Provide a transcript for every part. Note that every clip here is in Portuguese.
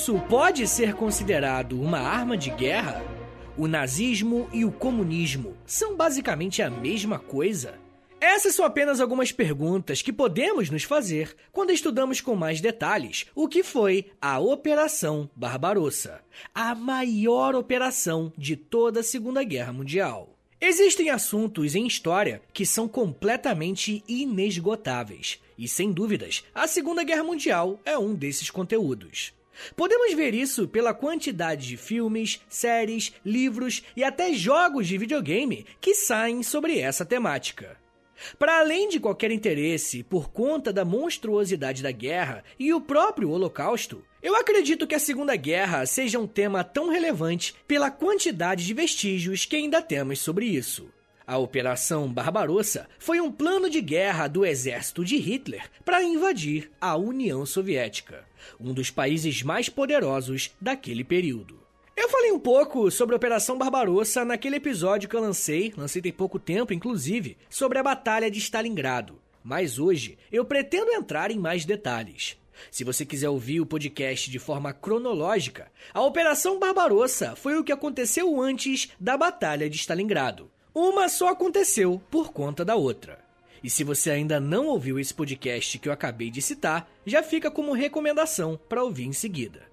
O inverno russo pode ser considerado uma arma de guerra? O nazismo e o comunismo são basicamente a mesma coisa? Essas são apenas algumas perguntas que podemos nos fazer quando estudamos com mais detalhes o que foi a Operação Barbarossa, a maior operação de toda a Segunda Guerra Mundial. Existem assuntos em história que são completamente inesgotáveis, e sem dúvidas, a Segunda Guerra Mundial é um desses conteúdos. Podemos ver isso pela quantidade de filmes, séries, livros e até jogos de videogame que saem sobre essa temática. Para além de qualquer interesse por conta da monstruosidade da guerra e o próprio Holocausto, eu acredito que a Segunda Guerra seja um tema tão relevante pela quantidade de vestígios que ainda temos sobre isso. A Operação Barbarossa foi um plano de guerra do exército de Hitler para invadir a União Soviética, um dos países mais poderosos daquele período. Eu falei um pouco sobre a Operação Barbarossa naquele episódio que eu lancei, lancei tem pouco tempo, inclusive, sobre a Batalha de Stalingrado. Mas hoje eu pretendo entrar em mais detalhes. Se você quiser ouvir o podcast de forma cronológica, a Operação Barbarossa foi o que aconteceu antes da Batalha de Stalingrado. Uma só aconteceu por conta da outra. E se você ainda não ouviu esse podcast que eu acabei de citar, já fica como recomendação para ouvir em seguida.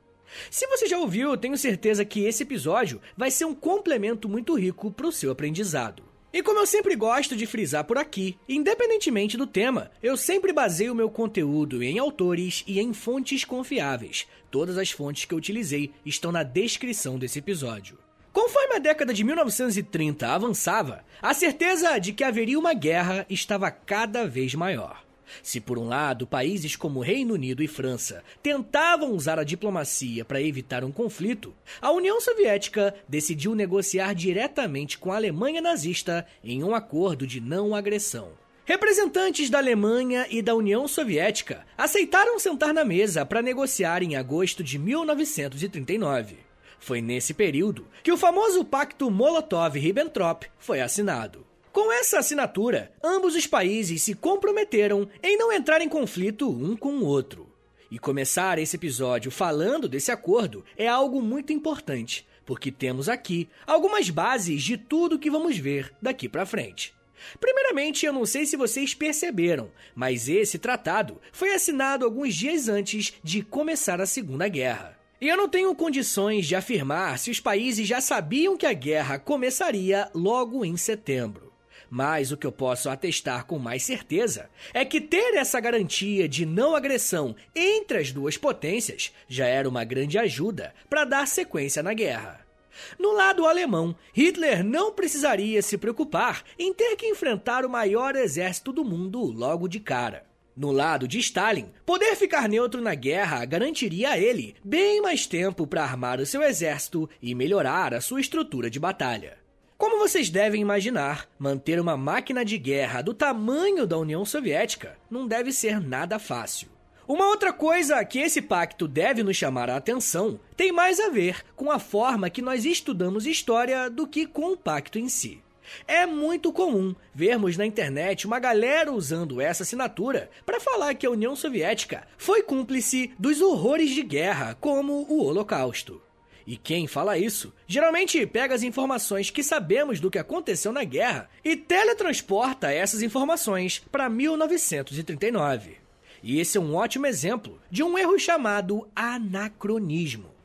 Se você já ouviu, tenho certeza que esse episódio vai ser um complemento muito rico para o seu aprendizado. E como eu sempre gosto de frisar por aqui, independentemente do tema, eu sempre baseio meu conteúdo em autores e em fontes confiáveis. Todas as fontes que eu utilizei estão na descrição desse episódio. Conforme a década de 1930 avançava, a certeza de que haveria uma guerra estava cada vez maior. Se por um lado países como Reino Unido e França tentavam usar a diplomacia para evitar um conflito, a União Soviética decidiu negociar diretamente com a Alemanha nazista em um acordo de não agressão. Representantes da Alemanha e da União Soviética aceitaram sentar na mesa para negociar em agosto de 1939. Foi nesse período que o famoso Pacto Molotov-Ribbentrop foi assinado. Com essa assinatura, ambos os países se comprometeram em não entrar em conflito um com o outro. E começar esse episódio falando desse acordo é algo muito importante, porque temos aqui algumas bases de tudo que vamos ver daqui para frente. Primeiramente, eu não sei se vocês perceberam, mas esse tratado foi assinado alguns dias antes de começar a Segunda Guerra. E eu não tenho condições de afirmar se os países já sabiam que a guerra começaria logo em setembro. Mas o que eu posso atestar com mais certeza é que ter essa garantia de não agressão entre as duas potências já era uma grande ajuda para dar sequência na guerra. No lado alemão, Hitler não precisaria se preocupar em ter que enfrentar o maior exército do mundo logo de cara. No lado de Stalin, poder ficar neutro na guerra garantiria a ele bem mais tempo para armar o seu exército e melhorar a sua estrutura de batalha. Como vocês devem imaginar, manter uma máquina de guerra do tamanho da União Soviética não deve ser nada fácil. Uma outra coisa que esse pacto deve nos chamar a atenção tem mais a ver com a forma que nós estudamos história do que com o pacto em si. É muito comum vermos na internet uma galera usando essa assinatura para falar que a União Soviética foi cúmplice dos horrores de guerra, como o Holocausto. E quem fala isso geralmente pega as informações que sabemos do que aconteceu na guerra e teletransporta essas informações para 1939. E esse é um ótimo exemplo de um erro chamado anacronismo.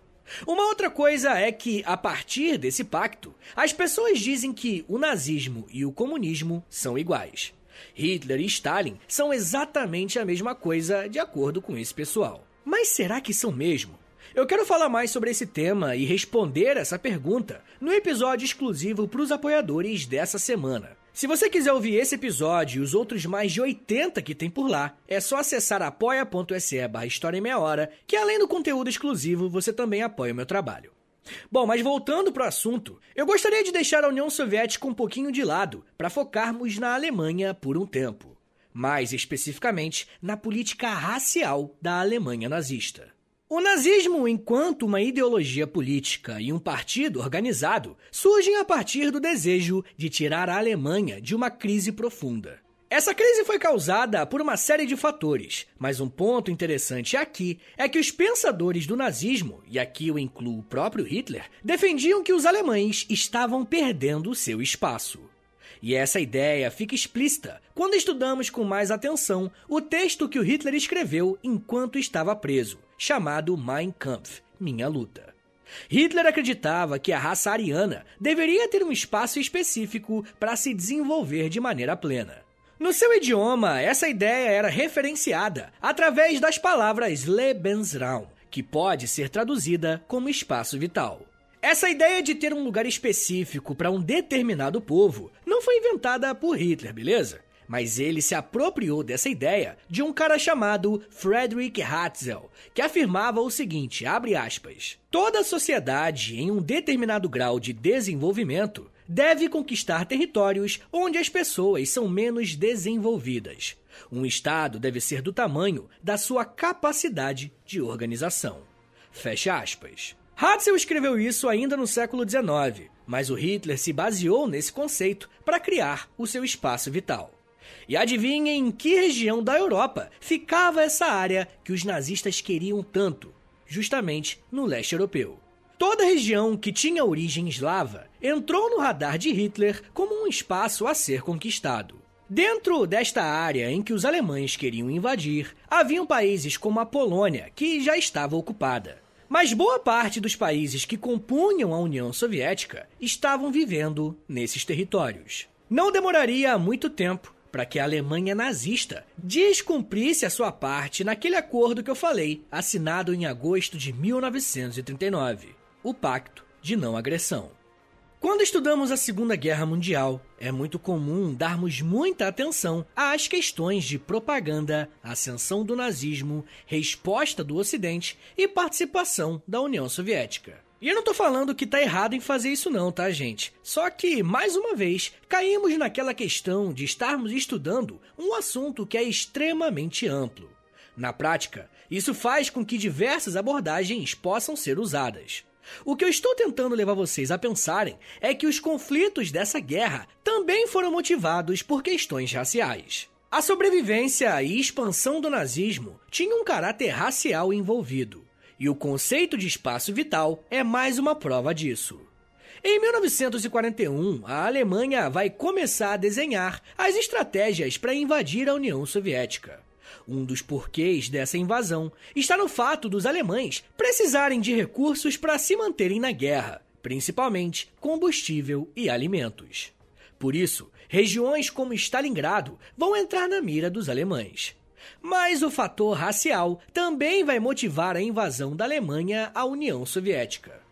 Uma outra coisa é que, a partir desse pacto, as pessoas dizem que o nazismo e o comunismo são iguais. Hitler e Stalin são exatamente a mesma coisa, de acordo com esse pessoal. Mas será que são mesmo? Eu quero falar mais sobre esse tema e responder essa pergunta no episódio exclusivo para os apoiadores dessa semana. Se você quiser ouvir esse episódio e os outros mais de 80 que tem por lá, é só acessar apoia.se barra História em Meia Hora, que além do conteúdo exclusivo, você também apoia o meu trabalho. Bom, mas voltando para o assunto, eu gostaria de deixar a União Soviética um pouquinho de lado para focarmos na Alemanha por um tempo. Mais especificamente, na política racial da Alemanha nazista. O nazismo, enquanto uma ideologia política e um partido organizado, surgem a partir do desejo de tirar a Alemanha de uma crise profunda. Essa crise foi causada por uma série de fatores, mas um ponto interessante aqui é que os pensadores do nazismo, e aqui eu incluo o próprio Hitler, defendiam que os alemães estavam perdendo seu espaço. E essa ideia fica explícita quando estudamos com mais atenção o texto que o Hitler escreveu enquanto estava preso, chamado Mein Kampf Minha Luta. Hitler acreditava que a raça ariana deveria ter um espaço específico para se desenvolver de maneira plena. No seu idioma, essa ideia era referenciada através das palavras Lebensraum, que pode ser traduzida como espaço vital. Essa ideia de ter um lugar específico para um determinado povo não foi inventada por Hitler, beleza? Mas ele se apropriou dessa ideia de um cara chamado Friedrich Hatzel, que afirmava o seguinte, aspas: Toda sociedade em um determinado grau de desenvolvimento deve conquistar territórios onde as pessoas são menos desenvolvidas. Um Estado deve ser do tamanho da sua capacidade de organização. Fecha aspas. Hatzel escreveu isso ainda no século XIX, mas o Hitler se baseou nesse conceito para criar o seu espaço vital. E adivinhem em que região da Europa ficava essa área que os nazistas queriam tanto? Justamente no leste europeu. Toda região que tinha origem eslava entrou no radar de Hitler como um espaço a ser conquistado. Dentro desta área em que os alemães queriam invadir, haviam países como a Polônia, que já estava ocupada. Mas boa parte dos países que compunham a União Soviética estavam vivendo nesses territórios. Não demoraria muito tempo para que a Alemanha nazista descumprisse a sua parte naquele acordo que eu falei, assinado em agosto de 1939 o Pacto de Não Agressão. Quando estudamos a Segunda Guerra Mundial, é muito comum darmos muita atenção às questões de propaganda, ascensão do nazismo, resposta do Ocidente e participação da União Soviética. E eu não tô falando que tá errado em fazer isso não, tá, gente? Só que, mais uma vez, caímos naquela questão de estarmos estudando um assunto que é extremamente amplo. Na prática, isso faz com que diversas abordagens possam ser usadas. O que eu estou tentando levar vocês a pensarem é que os conflitos dessa guerra também foram motivados por questões raciais. A sobrevivência e expansão do nazismo tinham um caráter racial envolvido, e o conceito de espaço vital é mais uma prova disso. Em 1941, a Alemanha vai começar a desenhar as estratégias para invadir a União Soviética. Um dos porquês dessa invasão está no fato dos alemães precisarem de recursos para se manterem na guerra, principalmente combustível e alimentos. Por isso, regiões como Stalingrado vão entrar na mira dos alemães. Mas o fator racial também vai motivar a invasão da Alemanha à União Soviética.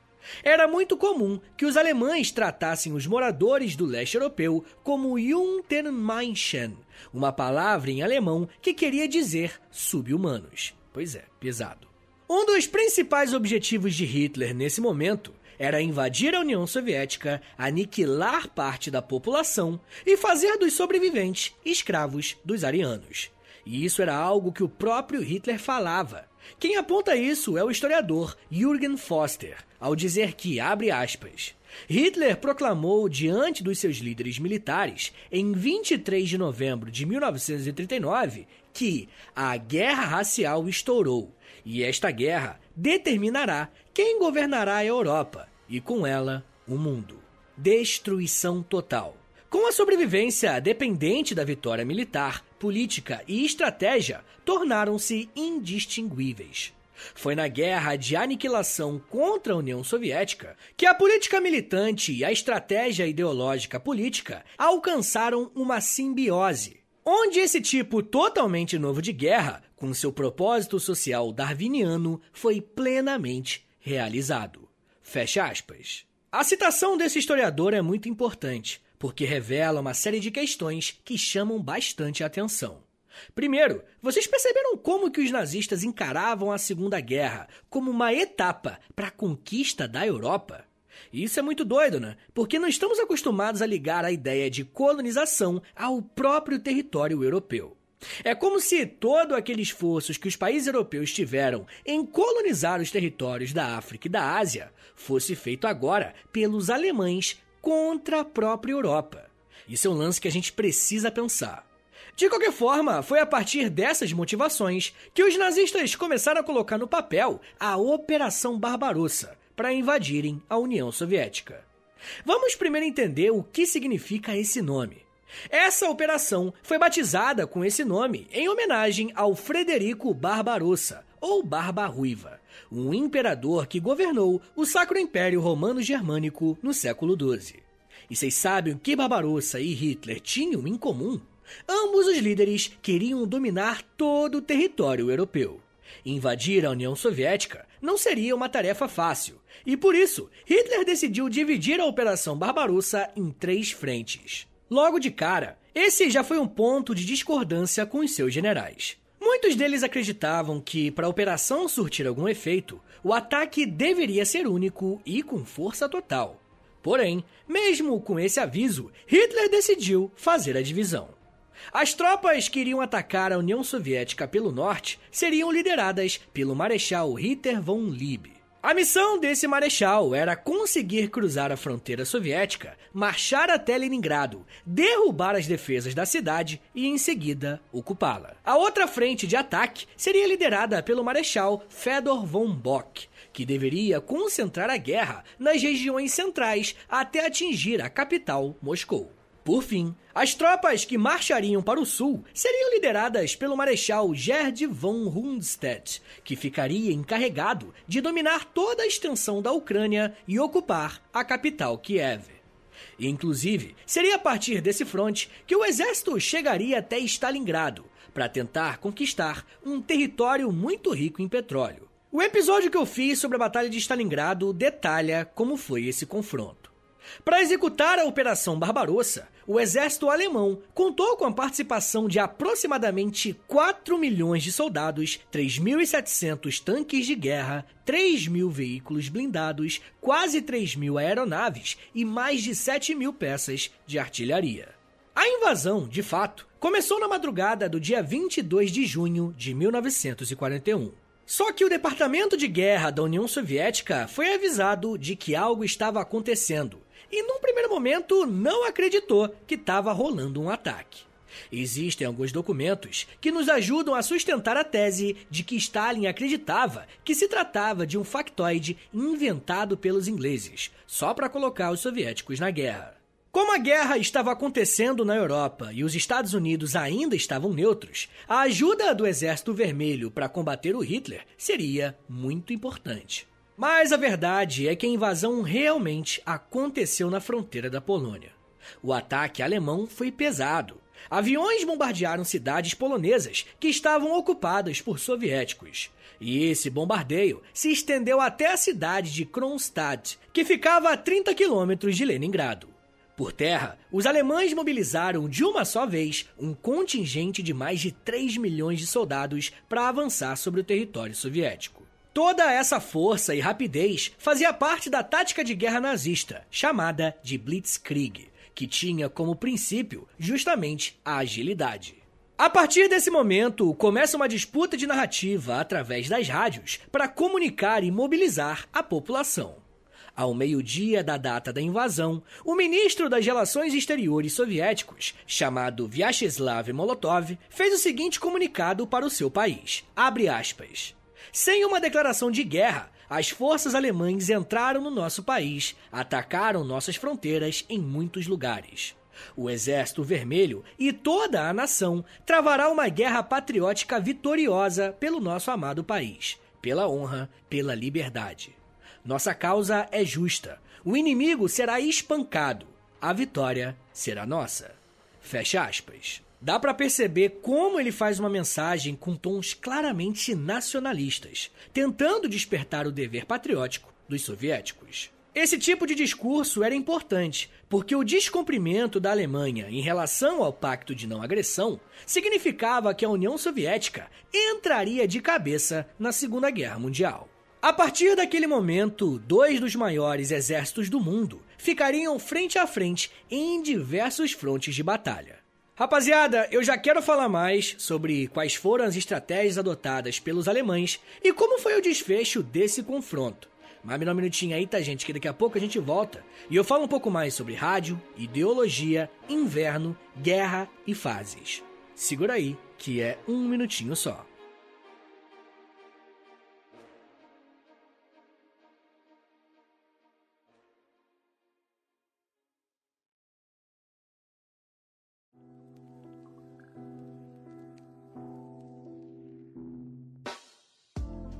Era muito comum que os alemães tratassem os moradores do leste europeu como Untermenschen, uma palavra em alemão que queria dizer sub-humanos. Pois é, pesado. Um dos principais objetivos de Hitler nesse momento era invadir a União Soviética, aniquilar parte da população e fazer dos sobreviventes escravos dos arianos. E isso era algo que o próprio Hitler falava. Quem aponta isso é o historiador Jürgen Foster, ao dizer que, abre aspas, Hitler proclamou diante dos seus líderes militares, em 23 de novembro de 1939, que a guerra racial estourou e esta guerra determinará quem governará a Europa e, com ela, o mundo. Destruição total. Com a sobrevivência dependente da vitória militar, política e estratégia tornaram-se indistinguíveis. Foi na guerra de aniquilação contra a União Soviética que a política militante e a estratégia ideológica política alcançaram uma simbiose, onde esse tipo totalmente novo de guerra, com seu propósito social darwiniano, foi plenamente realizado. Fecha aspas. A citação desse historiador é muito importante, porque revela uma série de questões que chamam bastante atenção. Primeiro, vocês perceberam como que os nazistas encaravam a Segunda Guerra como uma etapa para a conquista da Europa? Isso é muito doido, né? Porque não estamos acostumados a ligar a ideia de colonização ao próprio território europeu. É como se todo aquele esforço que os países europeus tiveram em colonizar os territórios da África e da Ásia fosse feito agora pelos alemães contra a própria Europa. Isso é um lance que a gente precisa pensar. De qualquer forma, foi a partir dessas motivações que os nazistas começaram a colocar no papel a Operação Barbarossa para invadirem a União Soviética. Vamos primeiro entender o que significa esse nome. Essa operação foi batizada com esse nome em homenagem ao Frederico Barbarossa, ou Barba Ruiva, um imperador que governou o Sacro Império Romano Germânico no século XII. E vocês sabem o que Barbarossa e Hitler tinham em comum? Ambos os líderes queriam dominar todo o território europeu. Invadir a União Soviética não seria uma tarefa fácil, e por isso Hitler decidiu dividir a Operação Barbarossa em três frentes. Logo de cara, esse já foi um ponto de discordância com os seus generais. Muitos deles acreditavam que, para a operação surtir algum efeito, o ataque deveria ser único e com força total. Porém, mesmo com esse aviso, Hitler decidiu fazer a divisão. As tropas que iriam atacar a União Soviética pelo norte seriam lideradas pelo Marechal Ritter von Lieb. A missão desse marechal era conseguir cruzar a fronteira soviética, marchar até Leningrado, derrubar as defesas da cidade e, em seguida, ocupá-la. A outra frente de ataque seria liderada pelo marechal Fedor von Bock, que deveria concentrar a guerra nas regiões centrais até atingir a capital, Moscou. Por fim, as tropas que marchariam para o sul seriam lideradas pelo Marechal Gerd von Rundstedt, que ficaria encarregado de dominar toda a extensão da Ucrânia e ocupar a capital Kiev. Inclusive, seria a partir desse fronte que o exército chegaria até Stalingrado para tentar conquistar um território muito rico em petróleo. O episódio que eu fiz sobre a Batalha de Stalingrado detalha como foi esse confronto. Para executar a Operação Barbarossa, o exército alemão contou com a participação de aproximadamente 4 milhões de soldados, 3.700 tanques de guerra, 3 mil veículos blindados, quase 3 mil aeronaves e mais de 7 mil peças de artilharia. A invasão, de fato, começou na madrugada do dia 22 de junho de 1941. Só que o Departamento de Guerra da União Soviética foi avisado de que algo estava acontecendo e, num primeiro momento, não acreditou que estava rolando um ataque. Existem alguns documentos que nos ajudam a sustentar a tese de que Stalin acreditava que se tratava de um factoide inventado pelos ingleses, só para colocar os soviéticos na guerra. Como a guerra estava acontecendo na Europa e os Estados Unidos ainda estavam neutros, a ajuda do Exército Vermelho para combater o Hitler seria muito importante. Mas a verdade é que a invasão realmente aconteceu na fronteira da Polônia. O ataque alemão foi pesado. Aviões bombardearam cidades polonesas que estavam ocupadas por soviéticos. E esse bombardeio se estendeu até a cidade de Kronstadt, que ficava a 30 quilômetros de Leningrado. Por terra, os alemães mobilizaram de uma só vez um contingente de mais de 3 milhões de soldados para avançar sobre o território soviético. Toda essa força e rapidez fazia parte da tática de guerra nazista, chamada de Blitzkrieg, que tinha como princípio justamente a agilidade. A partir desse momento, começa uma disputa de narrativa através das rádios para comunicar e mobilizar a população. Ao meio-dia da data da invasão, o ministro das Relações Exteriores soviéticos, chamado Vyacheslav Molotov, fez o seguinte comunicado para o seu país: abre aspas. Sem uma declaração de guerra, as forças alemãs entraram no nosso país, atacaram nossas fronteiras em muitos lugares. O Exército Vermelho e toda a nação travará uma guerra patriótica vitoriosa pelo nosso amado país, pela honra, pela liberdade. Nossa causa é justa. O inimigo será espancado. A vitória será nossa. Fecha aspas. Dá para perceber como ele faz uma mensagem com tons claramente nacionalistas, tentando despertar o dever patriótico dos soviéticos. Esse tipo de discurso era importante, porque o descumprimento da Alemanha em relação ao Pacto de Não Agressão significava que a União Soviética entraria de cabeça na Segunda Guerra Mundial. A partir daquele momento, dois dos maiores exércitos do mundo ficariam frente a frente em diversos frontes de batalha. Rapaziada, eu já quero falar mais sobre quais foram as estratégias adotadas pelos alemães e como foi o desfecho desse confronto. Mas me dá um minutinho aí, tá, gente? Que daqui a pouco a gente volta e eu falo um pouco mais sobre rádio, ideologia, inverno, guerra e fases. Segura aí, que é um minutinho só.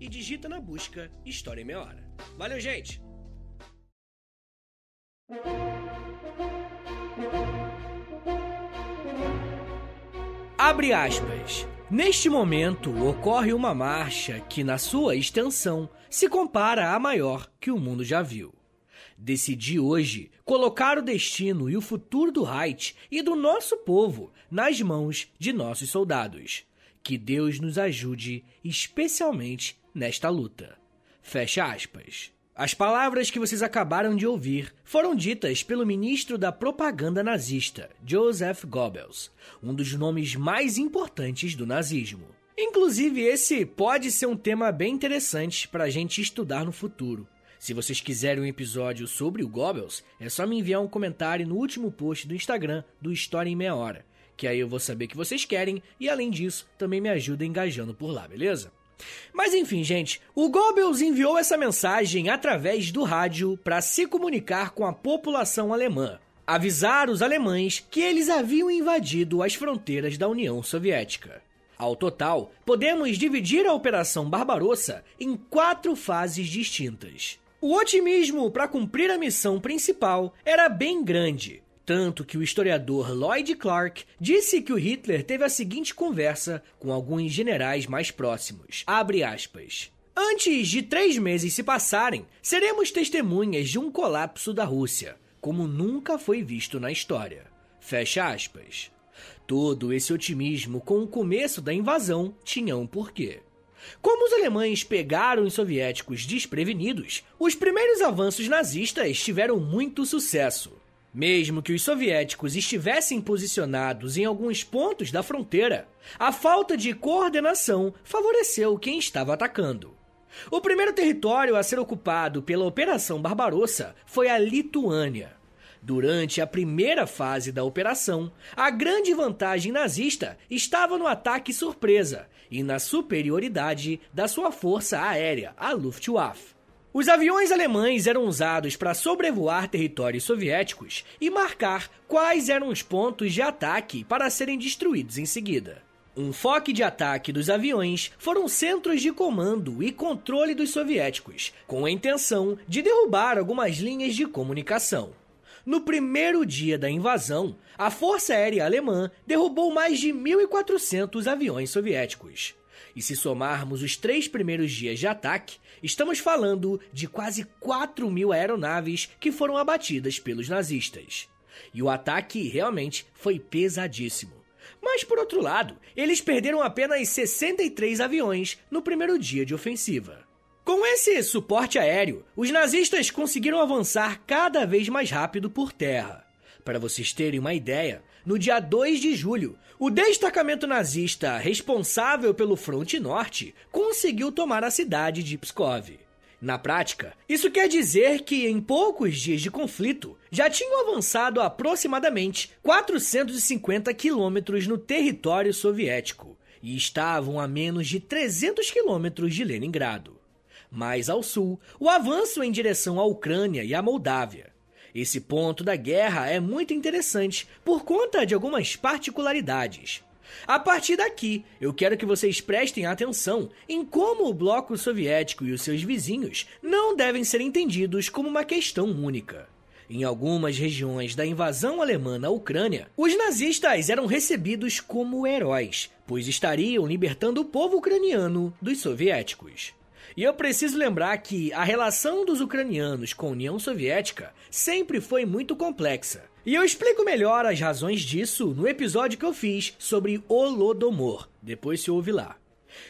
e digita na busca História em Meia Hora. Valeu, gente! Abre aspas. Neste momento ocorre uma marcha que, na sua extensão, se compara à maior que o mundo já viu. Decidi hoje colocar o destino e o futuro do Haiti e do nosso povo nas mãos de nossos soldados. Que Deus nos ajude, especialmente nesta luta. Fecha aspas. As palavras que vocês acabaram de ouvir foram ditas pelo ministro da propaganda nazista, Joseph Goebbels, um dos nomes mais importantes do nazismo. Inclusive, esse pode ser um tema bem interessante para a gente estudar no futuro. Se vocês quiserem um episódio sobre o Goebbels, é só me enviar um comentário no último post do Instagram do História em Meia Hora que aí eu vou saber que vocês querem e além disso, também me ajuda engajando por lá, beleza? Mas enfim, gente, o Goebbels enviou essa mensagem através do rádio para se comunicar com a população alemã, avisar os alemães que eles haviam invadido as fronteiras da União Soviética. Ao total, podemos dividir a Operação Barbarossa em quatro fases distintas. O otimismo para cumprir a missão principal era bem grande, tanto que o historiador Lloyd Clark disse que o Hitler teve a seguinte conversa com alguns generais mais próximos. Abre aspas. Antes de três meses se passarem, seremos testemunhas de um colapso da Rússia, como nunca foi visto na história. Fecha aspas. Todo esse otimismo com o começo da invasão tinha um porquê. Como os alemães pegaram os soviéticos desprevenidos, os primeiros avanços nazistas tiveram muito sucesso. Mesmo que os soviéticos estivessem posicionados em alguns pontos da fronteira, a falta de coordenação favoreceu quem estava atacando. O primeiro território a ser ocupado pela Operação Barbarossa foi a Lituânia. Durante a primeira fase da operação, a grande vantagem nazista estava no ataque surpresa e na superioridade da sua força aérea, a Luftwaffe. Os aviões alemães eram usados para sobrevoar territórios soviéticos e marcar quais eram os pontos de ataque para serem destruídos em seguida. Um foco de ataque dos aviões foram centros de comando e controle dos soviéticos, com a intenção de derrubar algumas linhas de comunicação. No primeiro dia da invasão, a Força Aérea Alemã derrubou mais de 1.400 aviões soviéticos. E se somarmos os três primeiros dias de ataque, estamos falando de quase 4 mil aeronaves que foram abatidas pelos nazistas. E o ataque realmente foi pesadíssimo. Mas por outro lado, eles perderam apenas 63 aviões no primeiro dia de ofensiva. Com esse suporte aéreo, os nazistas conseguiram avançar cada vez mais rápido por terra. Para vocês terem uma ideia, no dia 2 de julho, o destacamento nazista responsável pelo fronte norte conseguiu tomar a cidade de Pskov. Na prática, isso quer dizer que em poucos dias de conflito já tinham avançado aproximadamente 450 quilômetros no território soviético e estavam a menos de 300 quilômetros de Leningrado. Mais ao sul, o avanço em direção à Ucrânia e à Moldávia esse ponto da guerra é muito interessante por conta de algumas particularidades. A partir daqui, eu quero que vocês prestem atenção em como o bloco soviético e os seus vizinhos não devem ser entendidos como uma questão única. Em algumas regiões da invasão alemã na Ucrânia, os nazistas eram recebidos como heróis, pois estariam libertando o povo ucraniano dos soviéticos. E eu preciso lembrar que a relação dos ucranianos com a União Soviética sempre foi muito complexa. E eu explico melhor as razões disso no episódio que eu fiz sobre Holodomor. Depois se ouve lá.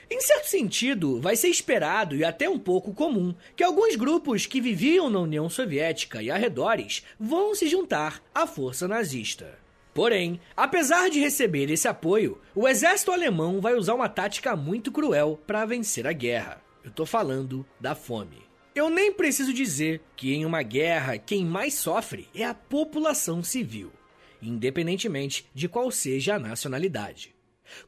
Em certo sentido, vai ser esperado e até um pouco comum que alguns grupos que viviam na União Soviética e arredores vão se juntar à força nazista. Porém, apesar de receber esse apoio, o exército alemão vai usar uma tática muito cruel para vencer a guerra. Eu tô falando da fome. Eu nem preciso dizer que em uma guerra quem mais sofre é a população civil, independentemente de qual seja a nacionalidade.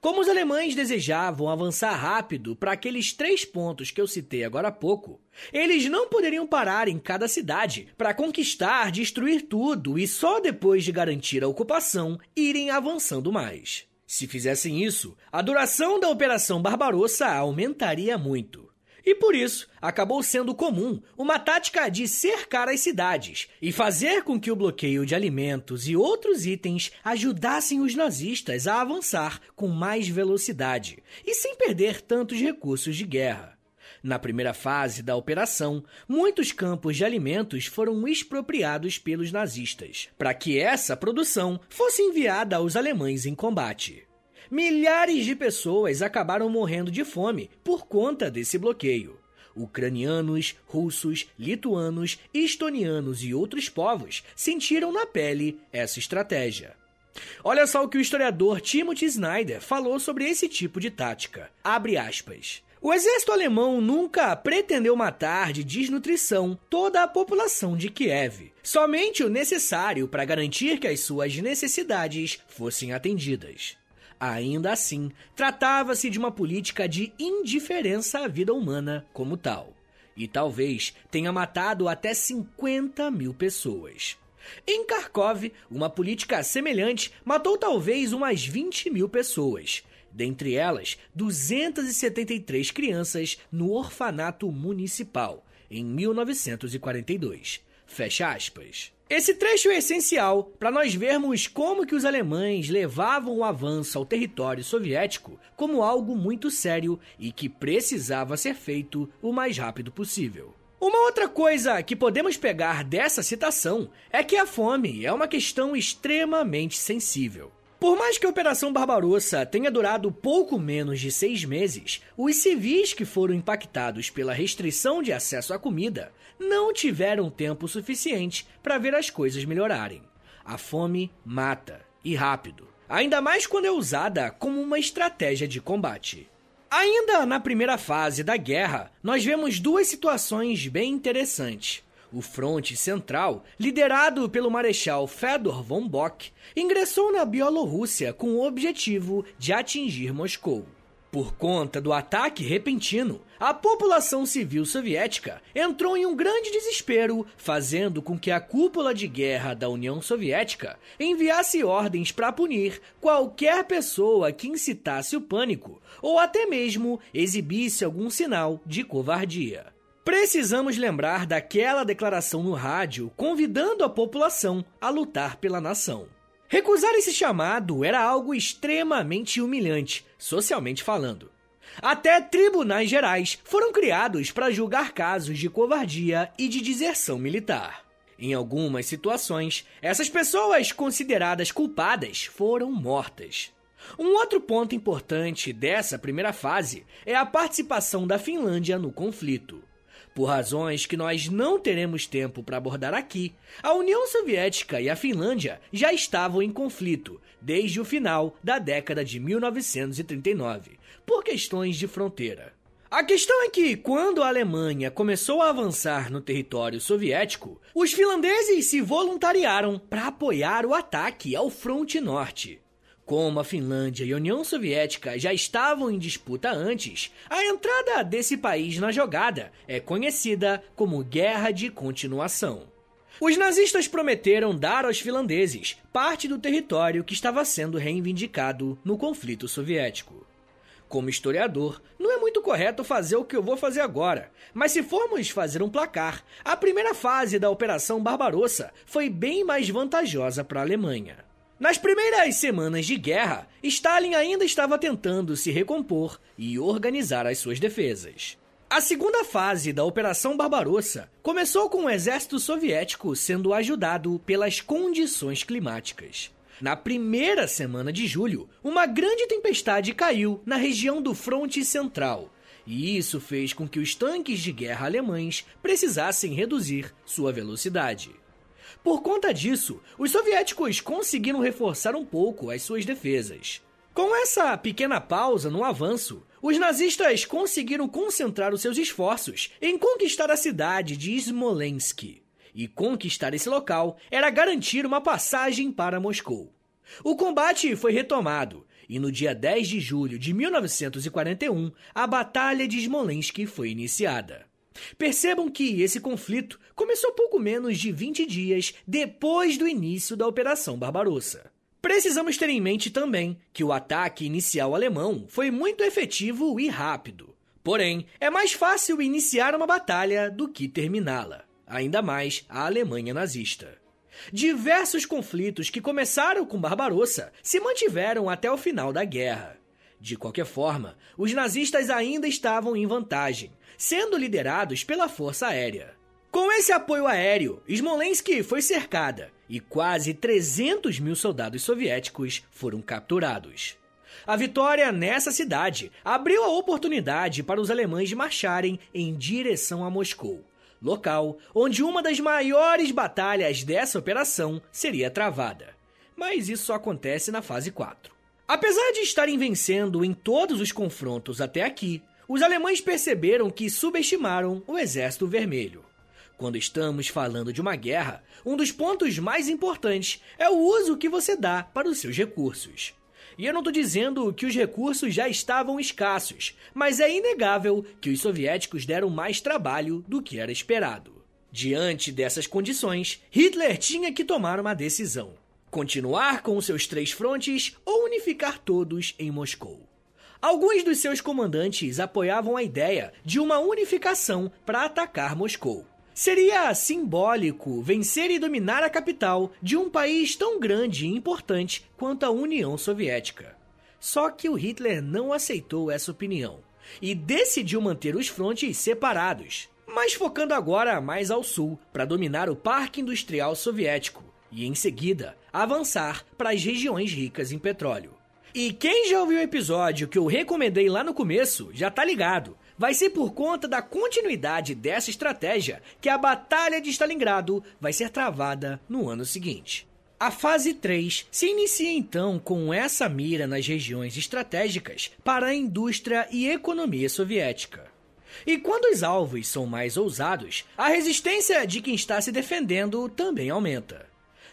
Como os alemães desejavam avançar rápido para aqueles três pontos que eu citei agora há pouco, eles não poderiam parar em cada cidade para conquistar, destruir tudo e só depois de garantir a ocupação irem avançando mais. Se fizessem isso, a duração da Operação Barbarossa aumentaria muito. E por isso, acabou sendo comum uma tática de cercar as cidades e fazer com que o bloqueio de alimentos e outros itens ajudassem os nazistas a avançar com mais velocidade e sem perder tantos recursos de guerra. Na primeira fase da operação, muitos campos de alimentos foram expropriados pelos nazistas, para que essa produção fosse enviada aos alemães em combate milhares de pessoas acabaram morrendo de fome por conta desse bloqueio. Ucranianos, russos, lituanos, estonianos e outros povos sentiram na pele essa estratégia. Olha só o que o historiador Timothy Snyder falou sobre esse tipo de tática. Abre aspas. O exército alemão nunca pretendeu matar de desnutrição toda a população de Kiev, somente o necessário para garantir que as suas necessidades fossem atendidas. Ainda assim, tratava-se de uma política de indiferença à vida humana como tal. E talvez tenha matado até 50 mil pessoas. Em Kharkov, uma política semelhante matou talvez umas 20 mil pessoas, dentre elas 273 crianças no orfanato municipal, em 1942. Fecha aspas. Esse trecho é essencial para nós vermos como que os alemães levavam o avanço ao território soviético como algo muito sério e que precisava ser feito o mais rápido possível. Uma outra coisa que podemos pegar dessa citação é que a fome é uma questão extremamente sensível. Por mais que a Operação Barbarossa tenha durado pouco menos de seis meses, os civis que foram impactados pela restrição de acesso à comida não tiveram tempo suficiente para ver as coisas melhorarem. A fome mata, e rápido, ainda mais quando é usada como uma estratégia de combate. Ainda na primeira fase da guerra, nós vemos duas situações bem interessantes. O fronte central, liderado pelo marechal Fedor von Bock, ingressou na Bielorrússia com o objetivo de atingir Moscou. Por conta do ataque repentino, a população civil soviética entrou em um grande desespero, fazendo com que a cúpula de guerra da União Soviética enviasse ordens para punir qualquer pessoa que incitasse o pânico ou até mesmo exibisse algum sinal de covardia. Precisamos lembrar daquela declaração no rádio convidando a população a lutar pela nação. Recusar esse chamado era algo extremamente humilhante, socialmente falando. Até tribunais gerais foram criados para julgar casos de covardia e de deserção militar. Em algumas situações, essas pessoas consideradas culpadas foram mortas. Um outro ponto importante dessa primeira fase é a participação da Finlândia no conflito. Por razões que nós não teremos tempo para abordar aqui, a União Soviética e a Finlândia já estavam em conflito desde o final da década de 1939, por questões de fronteira. A questão é que, quando a Alemanha começou a avançar no território soviético, os finlandeses se voluntariaram para apoiar o ataque ao fronte norte. Como a Finlândia e a União Soviética já estavam em disputa antes, a entrada desse país na jogada é conhecida como Guerra de Continuação. Os nazistas prometeram dar aos finlandeses parte do território que estava sendo reivindicado no conflito soviético. Como historiador, não é muito correto fazer o que eu vou fazer agora, mas se formos fazer um placar, a primeira fase da Operação Barbarossa foi bem mais vantajosa para a Alemanha. Nas primeiras semanas de guerra, Stalin ainda estava tentando se recompor e organizar as suas defesas. A segunda fase da Operação Barbarossa começou com o exército soviético sendo ajudado pelas condições climáticas. Na primeira semana de julho, uma grande tempestade caiu na região do fronte central, e isso fez com que os tanques de guerra alemães precisassem reduzir sua velocidade. Por conta disso, os soviéticos conseguiram reforçar um pouco as suas defesas. Com essa pequena pausa no avanço, os nazistas conseguiram concentrar os seus esforços em conquistar a cidade de Smolensk. E conquistar esse local era garantir uma passagem para Moscou. O combate foi retomado e no dia 10 de julho de 1941, a Batalha de Smolensk foi iniciada. Percebam que esse conflito começou pouco menos de 20 dias depois do início da Operação Barbarossa. Precisamos ter em mente também que o ataque inicial alemão foi muito efetivo e rápido. Porém, é mais fácil iniciar uma batalha do que terminá-la, ainda mais a Alemanha nazista. Diversos conflitos que começaram com Barbarossa se mantiveram até o final da guerra. De qualquer forma, os nazistas ainda estavam em vantagem, sendo liderados pela Força Aérea. Com esse apoio aéreo, Smolensk foi cercada e quase 300 mil soldados soviéticos foram capturados. A vitória nessa cidade abriu a oportunidade para os alemães marcharem em direção a Moscou, local onde uma das maiores batalhas dessa operação seria travada. Mas isso só acontece na fase 4. Apesar de estarem vencendo em todos os confrontos até aqui, os alemães perceberam que subestimaram o Exército Vermelho. Quando estamos falando de uma guerra, um dos pontos mais importantes é o uso que você dá para os seus recursos. E eu não estou dizendo que os recursos já estavam escassos, mas é inegável que os soviéticos deram mais trabalho do que era esperado. Diante dessas condições, Hitler tinha que tomar uma decisão: continuar com seus três frontes ou unificar todos em Moscou. Alguns dos seus comandantes apoiavam a ideia de uma unificação para atacar Moscou. Seria simbólico vencer e dominar a capital de um país tão grande e importante quanto a União Soviética. Só que o Hitler não aceitou essa opinião e decidiu manter os frontes separados, mas focando agora mais ao sul para dominar o Parque Industrial Soviético e, em seguida, avançar para as regiões ricas em petróleo. E quem já ouviu o episódio que eu recomendei lá no começo já tá ligado vai ser por conta da continuidade dessa estratégia que a Batalha de Stalingrado vai ser travada no ano seguinte. A fase 3 se inicia então com essa mira nas regiões estratégicas para a indústria e economia soviética. E quando os alvos são mais ousados, a resistência de quem está se defendendo também aumenta.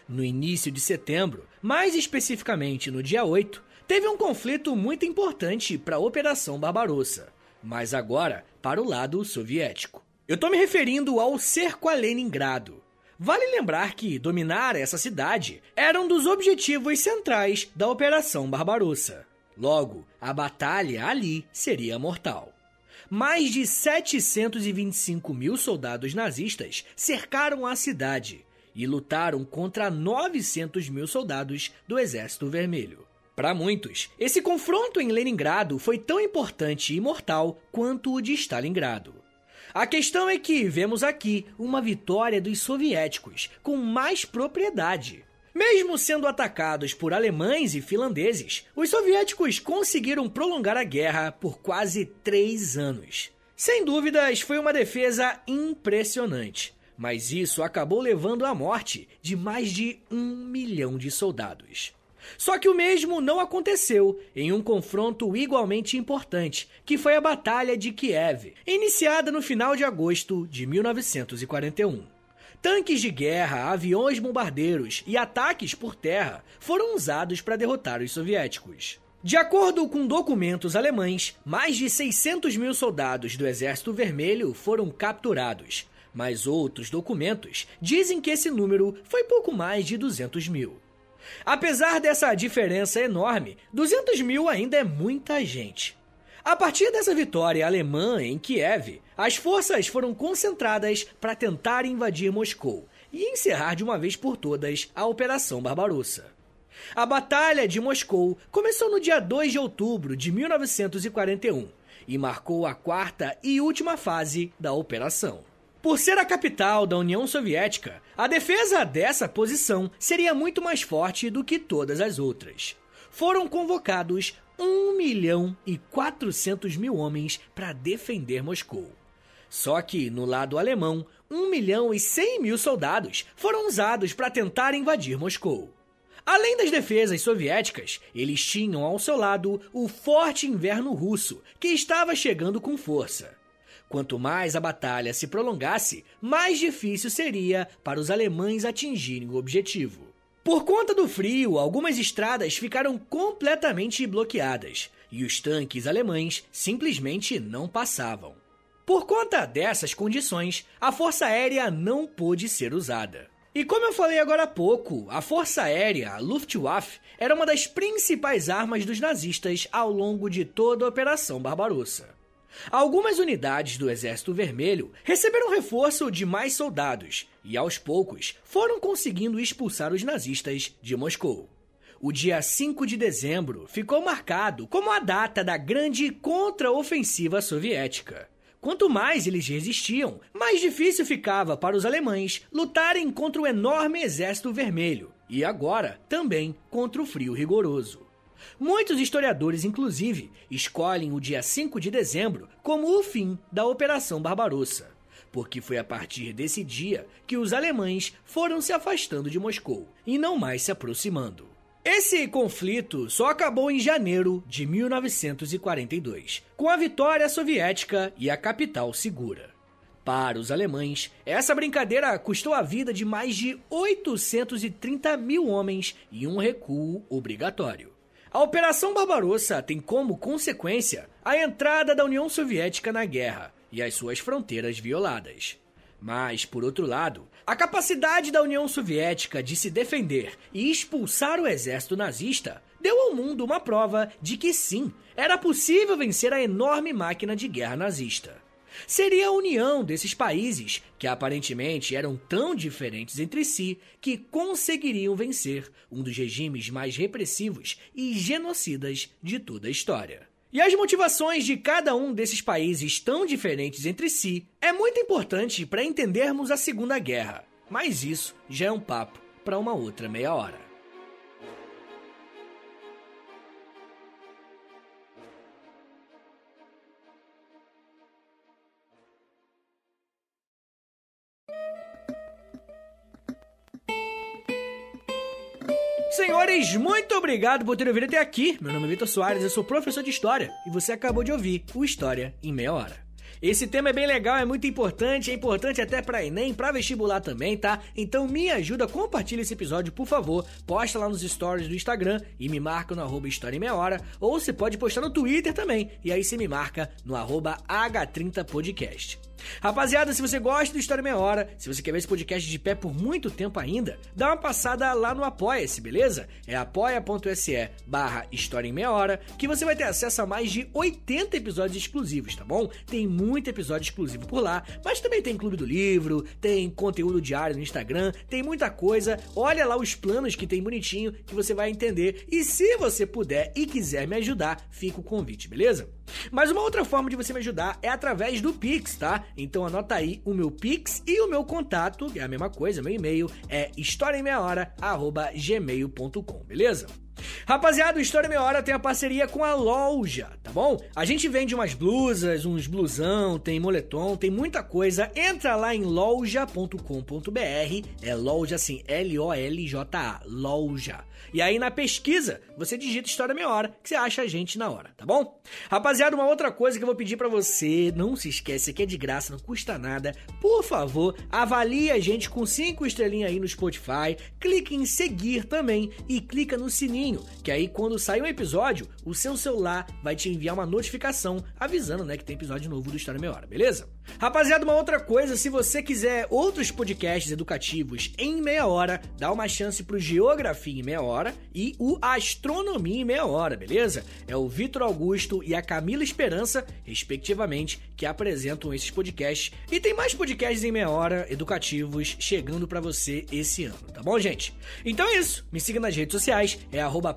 No início de setembro, mais especificamente no dia 8, teve um conflito muito importante para a Operação Barbarossa mas agora para o lado soviético. Eu estou me referindo ao cerco a Leningrado. Vale lembrar que dominar essa cidade era um dos objetivos centrais da Operação Barbarossa. Logo, a batalha ali seria mortal. Mais de 725 mil soldados nazistas cercaram a cidade e lutaram contra 900 mil soldados do Exército Vermelho. Para muitos, esse confronto em Leningrado foi tão importante e mortal quanto o de Stalingrado. A questão é que vemos aqui uma vitória dos soviéticos com mais propriedade. Mesmo sendo atacados por alemães e finlandeses, os soviéticos conseguiram prolongar a guerra por quase três anos. Sem dúvidas, foi uma defesa impressionante, mas isso acabou levando à morte de mais de um milhão de soldados. Só que o mesmo não aconteceu em um confronto igualmente importante, que foi a Batalha de Kiev, iniciada no final de agosto de 1941. Tanques de guerra, aviões bombardeiros e ataques por terra foram usados para derrotar os soviéticos. De acordo com documentos alemães, mais de 600 mil soldados do Exército Vermelho foram capturados, mas outros documentos dizem que esse número foi pouco mais de 200 mil. Apesar dessa diferença enorme, 200 mil ainda é muita gente. A partir dessa vitória alemã em Kiev, as forças foram concentradas para tentar invadir Moscou e encerrar de uma vez por todas a Operação Barbarossa. A Batalha de Moscou começou no dia 2 de outubro de 1941 e marcou a quarta e última fase da operação. Por ser a capital da União Soviética, a defesa dessa posição seria muito mais forte do que todas as outras. Foram convocados 1 milhão e 400 mil homens para defender Moscou. Só que, no lado alemão, 1 milhão e 100 mil soldados foram usados para tentar invadir Moscou. Além das defesas soviéticas, eles tinham ao seu lado o forte inverno russo, que estava chegando com força. Quanto mais a batalha se prolongasse, mais difícil seria para os alemães atingirem o objetivo. Por conta do frio, algumas estradas ficaram completamente bloqueadas e os tanques alemães simplesmente não passavam. Por conta dessas condições, a Força Aérea não pôde ser usada. E como eu falei agora há pouco, a Força Aérea, a Luftwaffe, era uma das principais armas dos nazistas ao longo de toda a Operação Barbarossa. Algumas unidades do Exército Vermelho receberam reforço de mais soldados e, aos poucos, foram conseguindo expulsar os nazistas de Moscou. O dia 5 de dezembro ficou marcado como a data da grande contraofensiva soviética. Quanto mais eles resistiam, mais difícil ficava para os alemães lutarem contra o enorme exército vermelho e agora também contra o frio rigoroso. Muitos historiadores, inclusive, escolhem o dia 5 de dezembro como o fim da Operação Barbarossa, porque foi a partir desse dia que os alemães foram se afastando de Moscou e não mais se aproximando. Esse conflito só acabou em janeiro de 1942, com a vitória soviética e a capital segura. Para os alemães, essa brincadeira custou a vida de mais de 830 mil homens e um recuo obrigatório. A Operação Barbarossa tem como consequência a entrada da União Soviética na guerra e as suas fronteiras violadas. Mas, por outro lado, a capacidade da União Soviética de se defender e expulsar o exército nazista deu ao mundo uma prova de que sim, era possível vencer a enorme máquina de guerra nazista seria a união desses países, que aparentemente eram tão diferentes entre si, que conseguiriam vencer um dos regimes mais repressivos e genocidas de toda a história. E as motivações de cada um desses países tão diferentes entre si é muito importante para entendermos a Segunda Guerra, mas isso já é um papo para uma outra meia hora. Senhores, muito obrigado por terem ouvido até aqui. Meu nome é Vitor Soares, eu sou professor de História e você acabou de ouvir o História em Meia Hora. Esse tema é bem legal, é muito importante, é importante até para Enem, para vestibular também, tá? Então me ajuda, compartilha esse episódio, por favor. Posta lá nos stories do Instagram e me marca no arroba História em Meia Hora. Ou você pode postar no Twitter também, e aí você me marca no arroba H30podcast. Rapaziada, se você gosta do História Meia Hora, se você quer ver esse podcast de pé por muito tempo ainda, dá uma passada lá no Apoia-se, beleza? É apoia.se barra História em Meia Hora, que você vai ter acesso a mais de 80 episódios exclusivos, tá bom? Tem muito episódio exclusivo por lá, mas também tem Clube do Livro, tem conteúdo diário no Instagram, tem muita coisa. Olha lá os planos que tem bonitinho que você vai entender. E se você puder e quiser me ajudar, fica o convite, beleza? Mas uma outra forma de você me ajudar é através do Pix, tá? Então anota aí o meu Pix e o meu contato, que é a mesma coisa, meu e-mail é historiaemmeiahora@gmail.com, beleza? Rapaziada, o História Meia Hora tem a parceria com a loja, tá bom? A gente vende umas blusas, uns blusão, tem moletom, tem muita coisa. Entra lá em loja.com.br, é loja assim, L-O-L-J-A, loja. E aí na pesquisa, você digita História Meia Hora, que você acha a gente na hora, tá bom? Rapaziada, uma outra coisa que eu vou pedir para você, não se esquece, que é de graça, não custa nada. Por favor, avalie a gente com cinco estrelinhas aí no Spotify, clique em seguir também e clica no sininho, que aí quando sair um episódio, o seu celular vai te enviar uma notificação avisando, né, que tem episódio novo do História Meia Hora, beleza? Rapaziada, uma outra coisa, se você quiser outros podcasts educativos em meia hora, dá uma chance pro Geografia em meia hora e o Astronomia em meia hora, beleza? É o Vitor Augusto e a Camila Esperança, respectivamente, que apresentam esses podcasts. E tem mais podcasts em meia hora educativos chegando para você esse ano, tá bom, gente? Então é isso. Me siga nas redes sociais, é arroba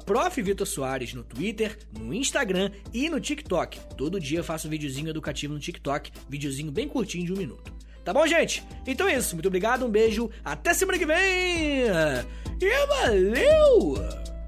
Soares no Twitter, no Instagram e no TikTok. Todo dia eu faço um videozinho educativo no TikTok, videozinho bem curtinho de um minuto. Tá bom, gente? Então é isso. Muito obrigado, um beijo, até semana que vem! E valeu!